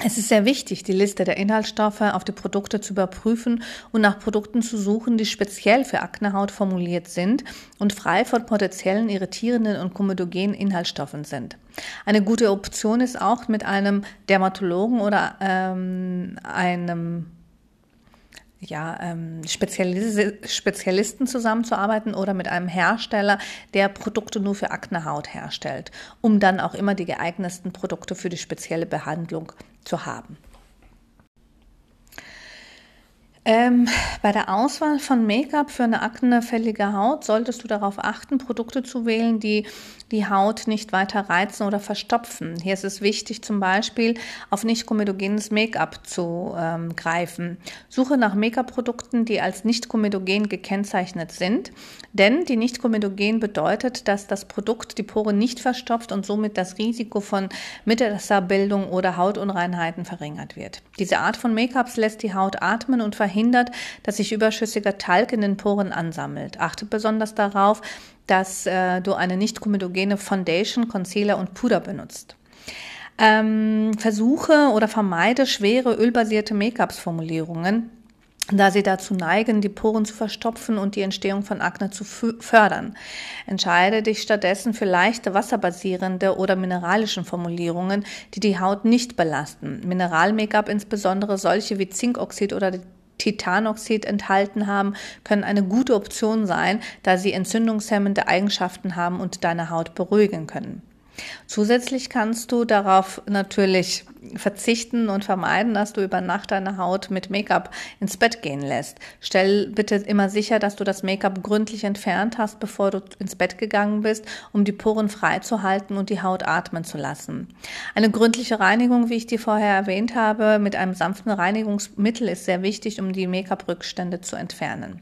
Es ist sehr wichtig, die Liste der Inhaltsstoffe auf die Produkte zu überprüfen und nach Produkten zu suchen, die speziell für Aknehaut formuliert sind und frei von potenziellen irritierenden und komedogenen Inhaltsstoffen sind. Eine gute Option ist auch mit einem Dermatologen oder ähm, einem ja, ähm, Spezialis Spezialisten zusammenzuarbeiten oder mit einem Hersteller, der Produkte nur für Aknehaut herstellt, um dann auch immer die geeignetsten Produkte für die spezielle Behandlung zu haben. Ähm, bei der Auswahl von Make-up für eine aknefällige Haut solltest du darauf achten, Produkte zu wählen, die die Haut nicht weiter reizen oder verstopfen. Hier ist es wichtig, zum Beispiel auf nicht komedogenes Make-up zu ähm, greifen. Suche nach Make-up-Produkten, die als nicht komedogen gekennzeichnet sind, denn die nicht komedogen bedeutet, dass das Produkt die Poren nicht verstopft und somit das Risiko von Mittelwasserbildung oder Hautunreinheiten verringert wird. Diese Art von Make-ups lässt die Haut atmen und verhindert, dass sich überschüssiger Talg in den Poren ansammelt. Achte besonders darauf, dass äh, du eine nicht komedogene Foundation, Concealer und Puder benutzt. Ähm, versuche oder vermeide schwere ölbasierte Make-ups-Formulierungen, da sie dazu neigen, die Poren zu verstopfen und die Entstehung von Akne zu fördern. Entscheide dich stattdessen für leichte wasserbasierende oder mineralischen Formulierungen, die die Haut nicht belasten. Mineral-Make-up, insbesondere solche wie Zinkoxid oder Titanoxid enthalten haben, können eine gute Option sein, da sie entzündungshemmende Eigenschaften haben und deine Haut beruhigen können. Zusätzlich kannst du darauf natürlich verzichten und vermeiden, dass du über Nacht deine Haut mit Make-up ins Bett gehen lässt. Stell bitte immer sicher, dass du das Make-up gründlich entfernt hast, bevor du ins Bett gegangen bist, um die Poren frei zu halten und die Haut atmen zu lassen. Eine gründliche Reinigung, wie ich dir vorher erwähnt habe, mit einem sanften Reinigungsmittel ist sehr wichtig, um die Make-up-Rückstände zu entfernen.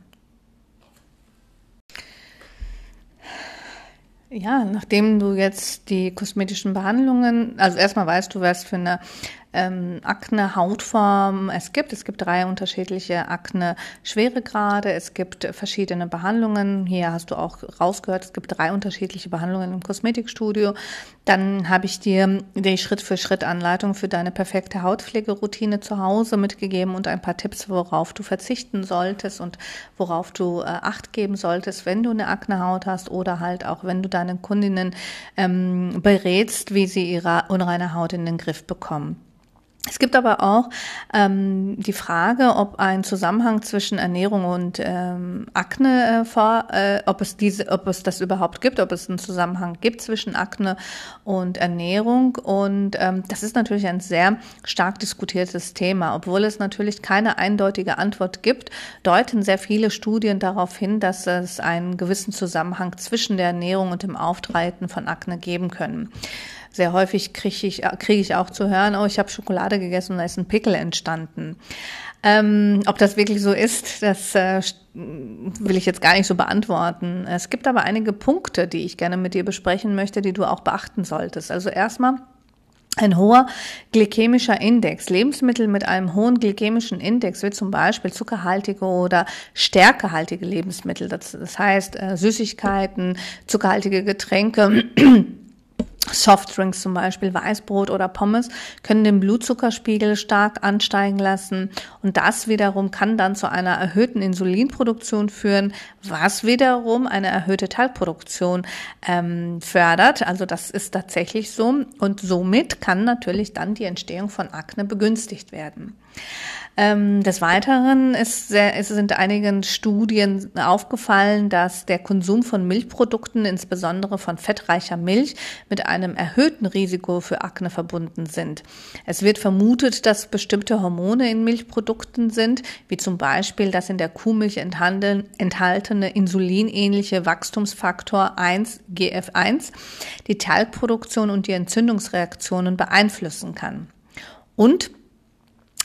Ja, nachdem du jetzt die kosmetischen Behandlungen, also erstmal weißt du, was für eine ähm, Akne-Hautform es gibt. Es gibt drei unterschiedliche Akne-Schweregrade. Es gibt verschiedene Behandlungen. Hier hast du auch rausgehört, es gibt drei unterschiedliche Behandlungen im Kosmetikstudio. Dann habe ich dir die Schritt-für-Schritt-Anleitung für deine perfekte Hautpflegeroutine zu Hause mitgegeben und ein paar Tipps, worauf du verzichten solltest und worauf du äh, Acht geben solltest, wenn du eine Aknehaut hast oder halt auch, wenn du deine Kundinnen ähm, berätst, wie sie ihre unreine Haut in den Griff bekommen. Es gibt aber auch ähm, die Frage, ob ein Zusammenhang zwischen Ernährung und ähm, Akne äh, vor, äh, ob es diese, ob es das überhaupt gibt, ob es einen Zusammenhang gibt zwischen Akne und Ernährung. Und ähm, das ist natürlich ein sehr stark diskutiertes Thema, obwohl es natürlich keine eindeutige Antwort gibt, deuten sehr viele Studien darauf hin, dass es einen gewissen Zusammenhang zwischen der Ernährung und dem Auftreten von Akne geben können. Sehr häufig kriege ich, kriege ich auch zu hören, oh, ich habe Schokolade gegessen und da ist ein Pickel entstanden. Ähm, ob das wirklich so ist, das äh, will ich jetzt gar nicht so beantworten. Es gibt aber einige Punkte, die ich gerne mit dir besprechen möchte, die du auch beachten solltest. Also erstmal, ein hoher glykämischer Index. Lebensmittel mit einem hohen glykämischen Index, wie zum Beispiel zuckerhaltige oder stärkehaltige Lebensmittel, das, das heißt äh, Süßigkeiten, zuckerhaltige Getränke, Softdrinks zum Beispiel, Weißbrot oder Pommes können den Blutzuckerspiegel stark ansteigen lassen und das wiederum kann dann zu einer erhöhten Insulinproduktion führen, was wiederum eine erhöhte Talgproduktion ähm, fördert. Also das ist tatsächlich so und somit kann natürlich dann die Entstehung von Akne begünstigt werden. Ähm, des Weiteren ist sehr, es sind einigen Studien aufgefallen, dass der Konsum von Milchprodukten, insbesondere von fettreicher Milch, mit einem erhöhten Risiko für Akne verbunden sind. Es wird vermutet, dass bestimmte Hormone in Milchprodukten sind, wie zum Beispiel das in der Kuhmilch enthaltene insulinähnliche Wachstumsfaktor 1 GF1, die Talgproduktion und die Entzündungsreaktionen beeinflussen kann. Und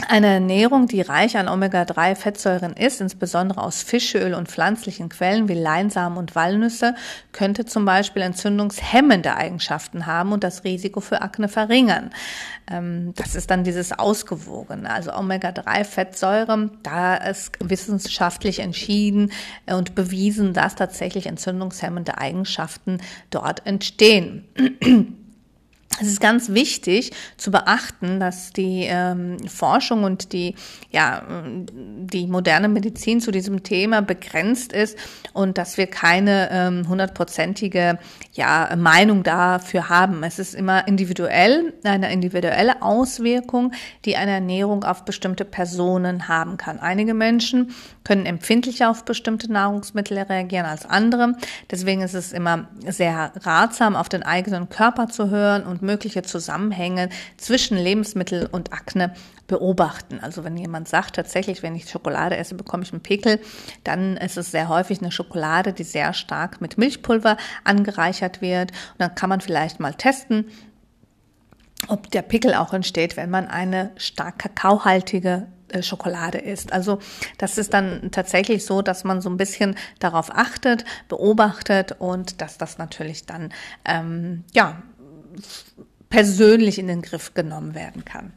eine Ernährung, die reich an Omega-3-Fettsäuren ist, insbesondere aus Fischöl und pflanzlichen Quellen wie Leinsamen und Walnüsse, könnte zum Beispiel entzündungshemmende Eigenschaften haben und das Risiko für Akne verringern. Ähm, das ist dann dieses Ausgewogene. Also Omega-3-Fettsäure, da ist wissenschaftlich entschieden und bewiesen, dass tatsächlich entzündungshemmende Eigenschaften dort entstehen. Es ist ganz wichtig zu beachten, dass die ähm, Forschung und die, ja, die moderne Medizin zu diesem Thema begrenzt ist und dass wir keine ähm, hundertprozentige ja, Meinung dafür haben. Es ist immer individuell, eine individuelle Auswirkung, die eine Ernährung auf bestimmte Personen haben kann. Einige Menschen können empfindlicher auf bestimmte Nahrungsmittel reagieren als andere. Deswegen ist es immer sehr ratsam, auf den eigenen Körper zu hören und mögliche Zusammenhänge zwischen Lebensmittel und Akne beobachten. Also wenn jemand sagt, tatsächlich, wenn ich Schokolade esse, bekomme ich einen Pickel, dann ist es sehr häufig eine Schokolade, die sehr stark mit Milchpulver angereichert wird. Und dann kann man vielleicht mal testen, ob der Pickel auch entsteht, wenn man eine stark kakaohaltige äh, Schokolade isst. Also das ist dann tatsächlich so, dass man so ein bisschen darauf achtet, beobachtet und dass das natürlich dann ähm, ja persönlich in den Griff genommen werden kann.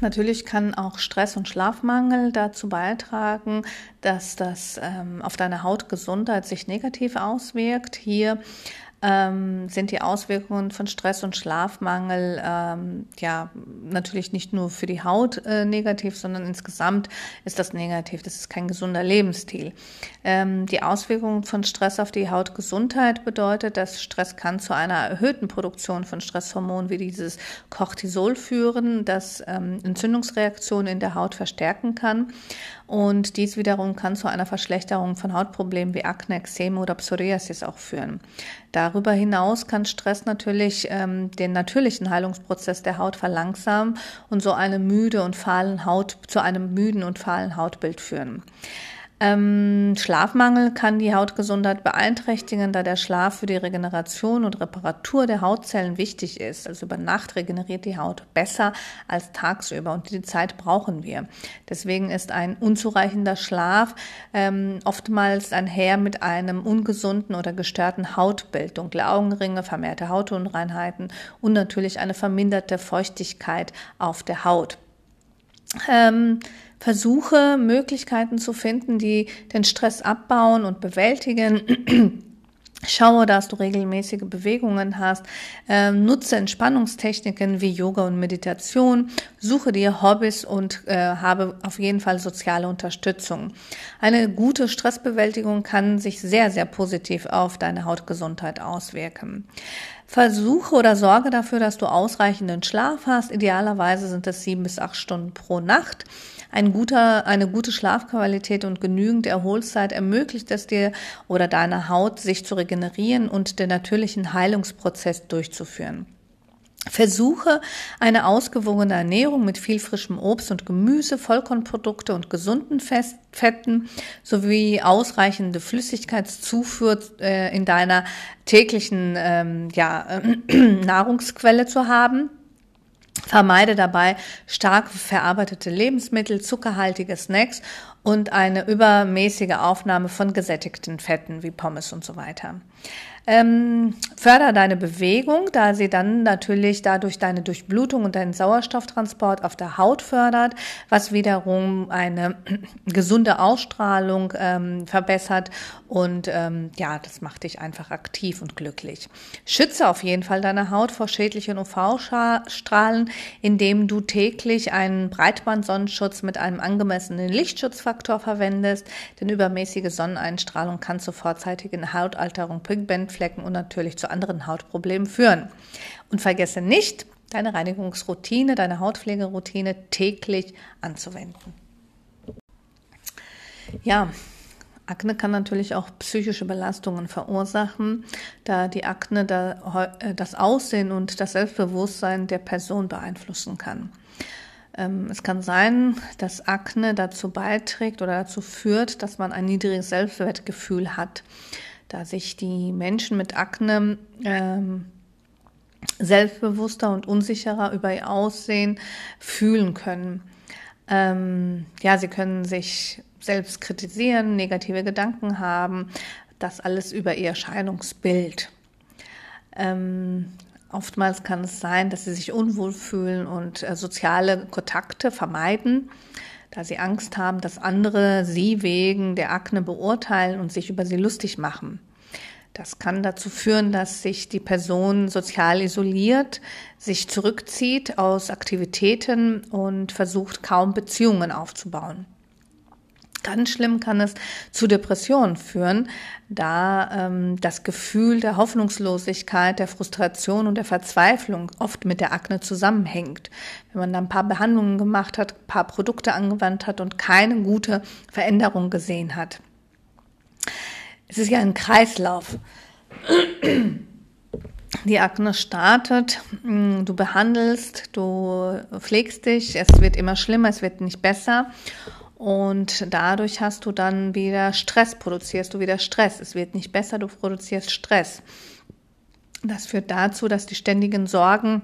Natürlich kann auch Stress und Schlafmangel dazu beitragen, dass das ähm, auf deine Hautgesundheit sich negativ auswirkt. Hier ähm, sind die Auswirkungen von Stress und Schlafmangel ähm, ja natürlich nicht nur für die Haut äh, negativ, sondern insgesamt ist das negativ. Das ist kein gesunder Lebensstil. Ähm, die Auswirkungen von Stress auf die Hautgesundheit bedeutet, dass Stress kann zu einer erhöhten Produktion von Stresshormonen wie dieses Cortisol führen, das ähm, Entzündungsreaktionen in der Haut verstärken kann. Und dies wiederum kann zu einer Verschlechterung von Hautproblemen wie Akne, Ekzeme oder Psoriasis auch führen. Darüber hinaus kann Stress natürlich ähm, den natürlichen Heilungsprozess der Haut verlangsamen und so eine müde und fahlen Haut zu einem müden und fahlen Hautbild führen. Ähm, Schlafmangel kann die Hautgesundheit beeinträchtigen, da der Schlaf für die Regeneration und Reparatur der Hautzellen wichtig ist. Also über Nacht regeneriert die Haut besser als tagsüber und die Zeit brauchen wir. Deswegen ist ein unzureichender Schlaf ähm, oftmals einher mit einem ungesunden oder gestörten Hautbild, dunkle Augenringe, vermehrte Hautunreinheiten und natürlich eine verminderte Feuchtigkeit auf der Haut. Ähm, versuche Möglichkeiten zu finden, die den Stress abbauen und bewältigen. Schaue, dass du regelmäßige Bewegungen hast. Ähm, nutze Entspannungstechniken wie Yoga und Meditation. Suche dir Hobbys und äh, habe auf jeden Fall soziale Unterstützung. Eine gute Stressbewältigung kann sich sehr, sehr positiv auf deine Hautgesundheit auswirken. Versuche oder sorge dafür, dass du ausreichenden Schlaf hast. Idealerweise sind es sieben bis acht Stunden pro Nacht. Ein guter, eine gute Schlafqualität und genügend Erholzeit ermöglicht es dir oder deiner Haut, sich zu regenerieren und den natürlichen Heilungsprozess durchzuführen. Versuche eine ausgewogene Ernährung mit viel frischem Obst und Gemüse, Vollkornprodukte und gesunden Fetten sowie ausreichende Flüssigkeitszufuhr äh, in deiner täglichen ähm, ja, Nahrungsquelle zu haben. Vermeide dabei stark verarbeitete Lebensmittel, zuckerhaltige Snacks und eine übermäßige Aufnahme von gesättigten Fetten wie Pommes und so weiter. Ähm, förder deine Bewegung, da sie dann natürlich dadurch deine Durchblutung und deinen Sauerstofftransport auf der Haut fördert, was wiederum eine gesunde Ausstrahlung ähm, verbessert und ähm, ja, das macht dich einfach aktiv und glücklich. Schütze auf jeden Fall deine Haut vor schädlichen UV-Strahlen, indem du täglich einen Breitband-Sonnenschutz mit einem angemessenen Lichtschutzfaktor verwendest, denn übermäßige Sonneneinstrahlung kann zur vorzeitigen Hautalterung, Pigment Flecken und natürlich zu anderen Hautproblemen führen. Und vergesse nicht, deine Reinigungsroutine, deine Hautpflegeroutine täglich anzuwenden. Ja, Akne kann natürlich auch psychische Belastungen verursachen, da die Akne äh, das Aussehen und das Selbstbewusstsein der Person beeinflussen kann. Ähm, es kann sein, dass Akne dazu beiträgt oder dazu führt, dass man ein niedriges Selbstwertgefühl hat da sich die Menschen mit Akne ähm, selbstbewusster und unsicherer über ihr Aussehen fühlen können. Ähm, ja, sie können sich selbst kritisieren, negative Gedanken haben, das alles über ihr Erscheinungsbild. Ähm, oftmals kann es sein, dass sie sich unwohl fühlen und äh, soziale Kontakte vermeiden da sie Angst haben, dass andere sie wegen der Akne beurteilen und sich über sie lustig machen. Das kann dazu führen, dass sich die Person sozial isoliert, sich zurückzieht aus Aktivitäten und versucht kaum Beziehungen aufzubauen. Ganz schlimm kann es zu Depressionen führen, da ähm, das Gefühl der Hoffnungslosigkeit, der Frustration und der Verzweiflung oft mit der Akne zusammenhängt. Wenn man dann ein paar Behandlungen gemacht hat, ein paar Produkte angewandt hat und keine gute Veränderung gesehen hat. Es ist ja ein Kreislauf. Die Akne startet, du behandelst, du pflegst dich, es wird immer schlimmer, es wird nicht besser und dadurch hast du dann wieder Stress, produzierst du wieder Stress. Es wird nicht besser, du produzierst Stress. Das führt dazu, dass die ständigen Sorgen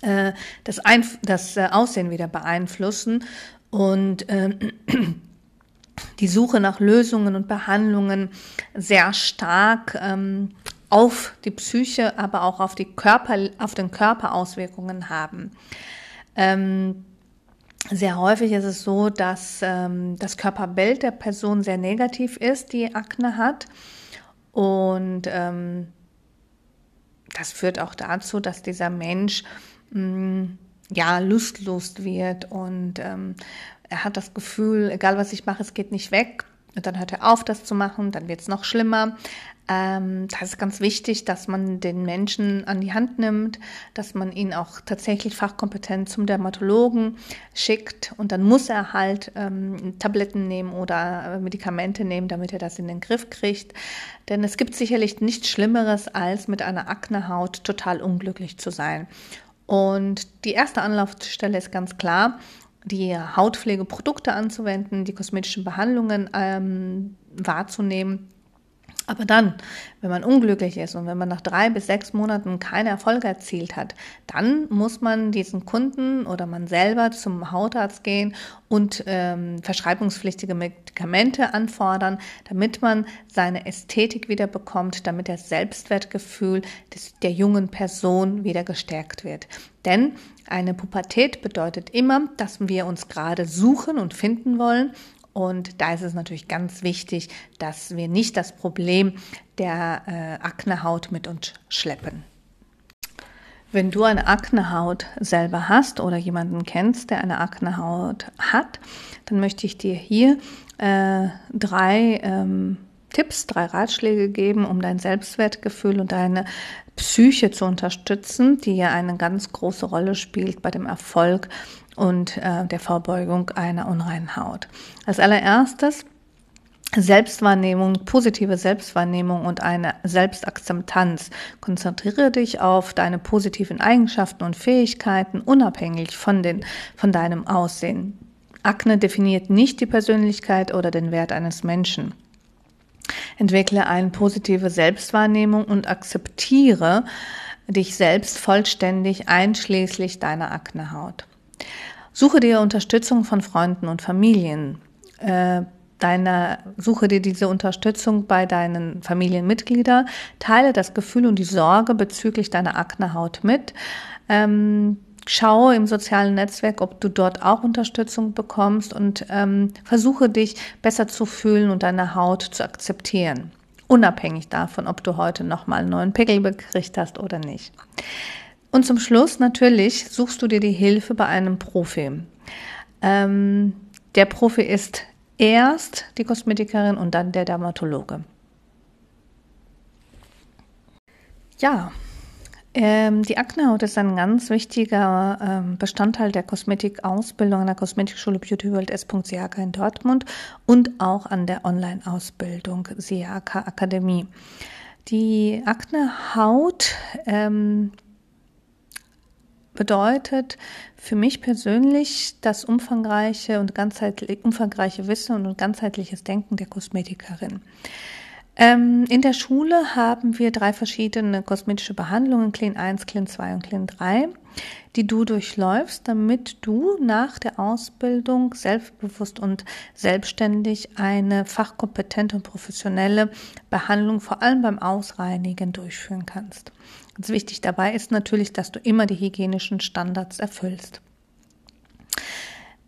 äh, das, Einf das äh, Aussehen wieder beeinflussen und äh, die Suche nach Lösungen und Behandlungen sehr stark ähm, auf die Psyche, aber auch auf, die Körper, auf den Körper Auswirkungen haben. Ähm, sehr häufig ist es so, dass ähm, das Körperbild der Person sehr negativ ist, die Akne hat. Und ähm, das führt auch dazu, dass dieser Mensch mh, mm, ja lustlos wird und ähm, er hat das Gefühl, egal was ich mache, es geht nicht weg. Und dann hört er auf, das zu machen, dann wird es noch schlimmer. Ähm, das ist ganz wichtig, dass man den Menschen an die Hand nimmt, dass man ihn auch tatsächlich fachkompetent zum Dermatologen schickt und dann muss er halt ähm, Tabletten nehmen oder Medikamente nehmen, damit er das in den Griff kriegt. Denn es gibt sicherlich nichts Schlimmeres, als mit einer Aknehaut total unglücklich zu sein. Und die erste Anlaufstelle ist ganz klar, die Hautpflegeprodukte anzuwenden, die kosmetischen Behandlungen ähm, wahrzunehmen. Aber dann, wenn man unglücklich ist und wenn man nach drei bis sechs Monaten keine Erfolge erzielt hat, dann muss man diesen Kunden oder man selber zum Hautarzt gehen und ähm, verschreibungspflichtige Medikamente anfordern, damit man seine Ästhetik wieder bekommt, damit das Selbstwertgefühl des, der jungen Person wieder gestärkt wird. Denn eine Pubertät bedeutet immer, dass wir uns gerade suchen und finden wollen. Und da ist es natürlich ganz wichtig, dass wir nicht das Problem der äh, Aknehaut mit uns schleppen. Wenn du eine Aknehaut selber hast oder jemanden kennst, der eine Aknehaut hat, dann möchte ich dir hier äh, drei ähm, Tipps, drei Ratschläge geben, um dein Selbstwertgefühl und deine Psyche zu unterstützen, die ja eine ganz große Rolle spielt bei dem Erfolg und äh, der Vorbeugung einer unreinen Haut. Als allererstes Selbstwahrnehmung, positive Selbstwahrnehmung und eine Selbstakzeptanz. Konzentriere dich auf deine positiven Eigenschaften und Fähigkeiten, unabhängig von, den, von deinem Aussehen. Akne definiert nicht die Persönlichkeit oder den Wert eines Menschen. Entwickle eine positive Selbstwahrnehmung und akzeptiere dich selbst vollständig einschließlich deiner Aknehaut. Suche dir Unterstützung von Freunden und Familien. Äh, suche dir diese Unterstützung bei deinen Familienmitgliedern, teile das Gefühl und die Sorge bezüglich deiner Aknehaut mit. Ähm, schaue im sozialen Netzwerk, ob du dort auch Unterstützung bekommst und ähm, versuche dich besser zu fühlen und deine Haut zu akzeptieren. Unabhängig davon, ob du heute nochmal einen neuen Pickel bekriegt hast oder nicht. Und zum Schluss natürlich suchst du dir die Hilfe bei einem Profi. Ähm, der Profi ist erst die Kosmetikerin und dann der Dermatologe. Ja, ähm, die Aknehaut ist ein ganz wichtiger ähm, Bestandteil der Kosmetikausbildung an der Kosmetikschule Beauty World S.Siaka in Dortmund und auch an der Online-Ausbildung Siaka Akademie. Die Aknehaut ähm, bedeutet für mich persönlich das umfangreiche und ganzheitlich umfangreiche Wissen und ganzheitliches Denken der Kosmetikerin. Ähm, in der Schule haben wir drei verschiedene kosmetische Behandlungen, Clean 1, Clean 2 und Clean 3, die du durchläufst, damit du nach der Ausbildung selbstbewusst und selbstständig eine fachkompetente und professionelle Behandlung vor allem beim Ausreinigen durchführen kannst. Ganz wichtig dabei ist natürlich, dass du immer die hygienischen Standards erfüllst.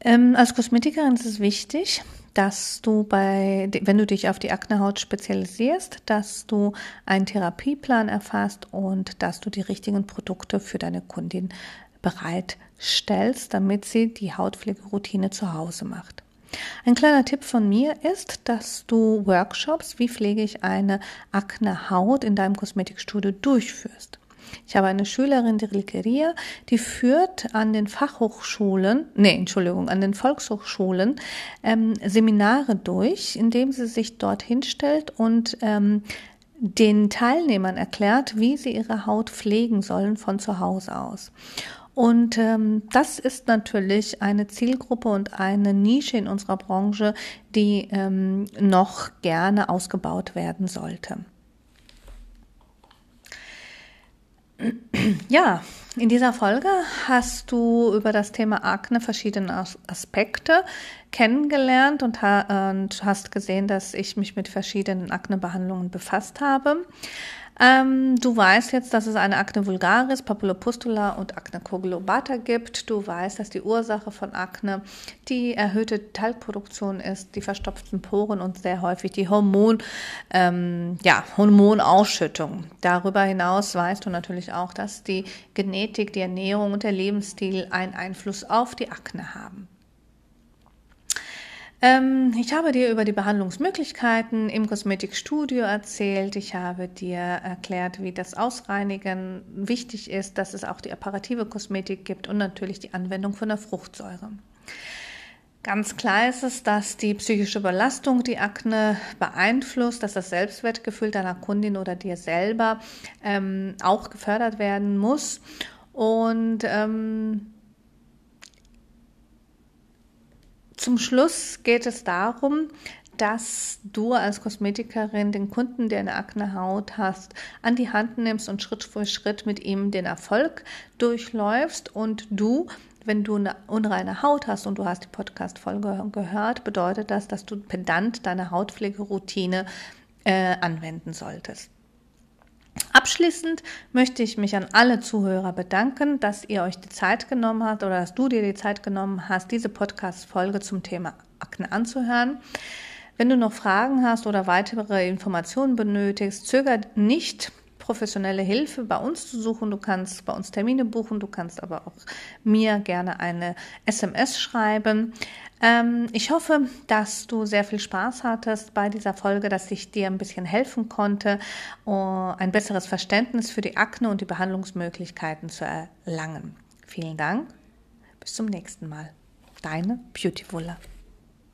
Ähm, als Kosmetikerin ist es wichtig, dass du bei, wenn du dich auf die Aknehaut spezialisierst, dass du einen Therapieplan erfasst und dass du die richtigen Produkte für deine Kundin bereitstellst, damit sie die Hautpflegeroutine zu Hause macht. Ein kleiner Tipp von mir ist, dass du Workshops, wie pflege ich eine Aknehaut in deinem Kosmetikstudio durchführst. Ich habe eine Schülerin, die Rilkeria, die führt an den Fachhochschulen, nee, Entschuldigung, an den Volkshochschulen ähm, Seminare durch, indem sie sich dort hinstellt und ähm, den Teilnehmern erklärt, wie sie ihre Haut pflegen sollen von zu Hause aus. Und ähm, das ist natürlich eine Zielgruppe und eine Nische in unserer Branche, die ähm, noch gerne ausgebaut werden sollte. Ja, in dieser Folge hast du über das Thema Akne verschiedene Aspekte kennengelernt und, hast gesehen, dass ich mich mit verschiedenen Aknebehandlungen befasst habe. Ähm, du weißt jetzt, dass es eine Akne vulgaris, Papillopustula und Akne coagulobata gibt. Du weißt, dass die Ursache von Akne die erhöhte Talgproduktion ist, die verstopften Poren und sehr häufig die Hormon, ähm, ja, Hormonausschüttung. Darüber hinaus weißt du natürlich auch, dass die Genetik, die Ernährung und der Lebensstil einen Einfluss auf die Akne haben. Ähm, ich habe dir über die Behandlungsmöglichkeiten im Kosmetikstudio erzählt. Ich habe dir erklärt, wie das Ausreinigen wichtig ist, dass es auch die apparative Kosmetik gibt und natürlich die Anwendung von der Fruchtsäure. Ganz klar ist es, dass die psychische Belastung die Akne beeinflusst, dass das Selbstwertgefühl deiner Kundin oder dir selber ähm, auch gefördert werden muss. Und ähm, Zum Schluss geht es darum, dass du als Kosmetikerin den Kunden, der eine Aknehaut hast, an die Hand nimmst und Schritt für Schritt mit ihm den Erfolg durchläufst und du wenn du eine unreine Haut hast und du hast die Podcast-Folge gehört, bedeutet das, dass du pedant deine Hautpflegeroutine äh, anwenden solltest. Abschließend möchte ich mich an alle Zuhörer bedanken, dass ihr euch die Zeit genommen habt oder dass du dir die Zeit genommen hast, diese Podcast-Folge zum Thema Akne anzuhören. Wenn du noch Fragen hast oder weitere Informationen benötigst, zöger nicht, professionelle Hilfe bei uns zu suchen. Du kannst bei uns Termine buchen, du kannst aber auch mir gerne eine SMS schreiben. Ähm, ich hoffe, dass du sehr viel Spaß hattest bei dieser Folge, dass ich dir ein bisschen helfen konnte, uh, ein besseres Verständnis für die Akne und die Behandlungsmöglichkeiten zu erlangen. Vielen Dank. Bis zum nächsten Mal. Deine Beautyfuller.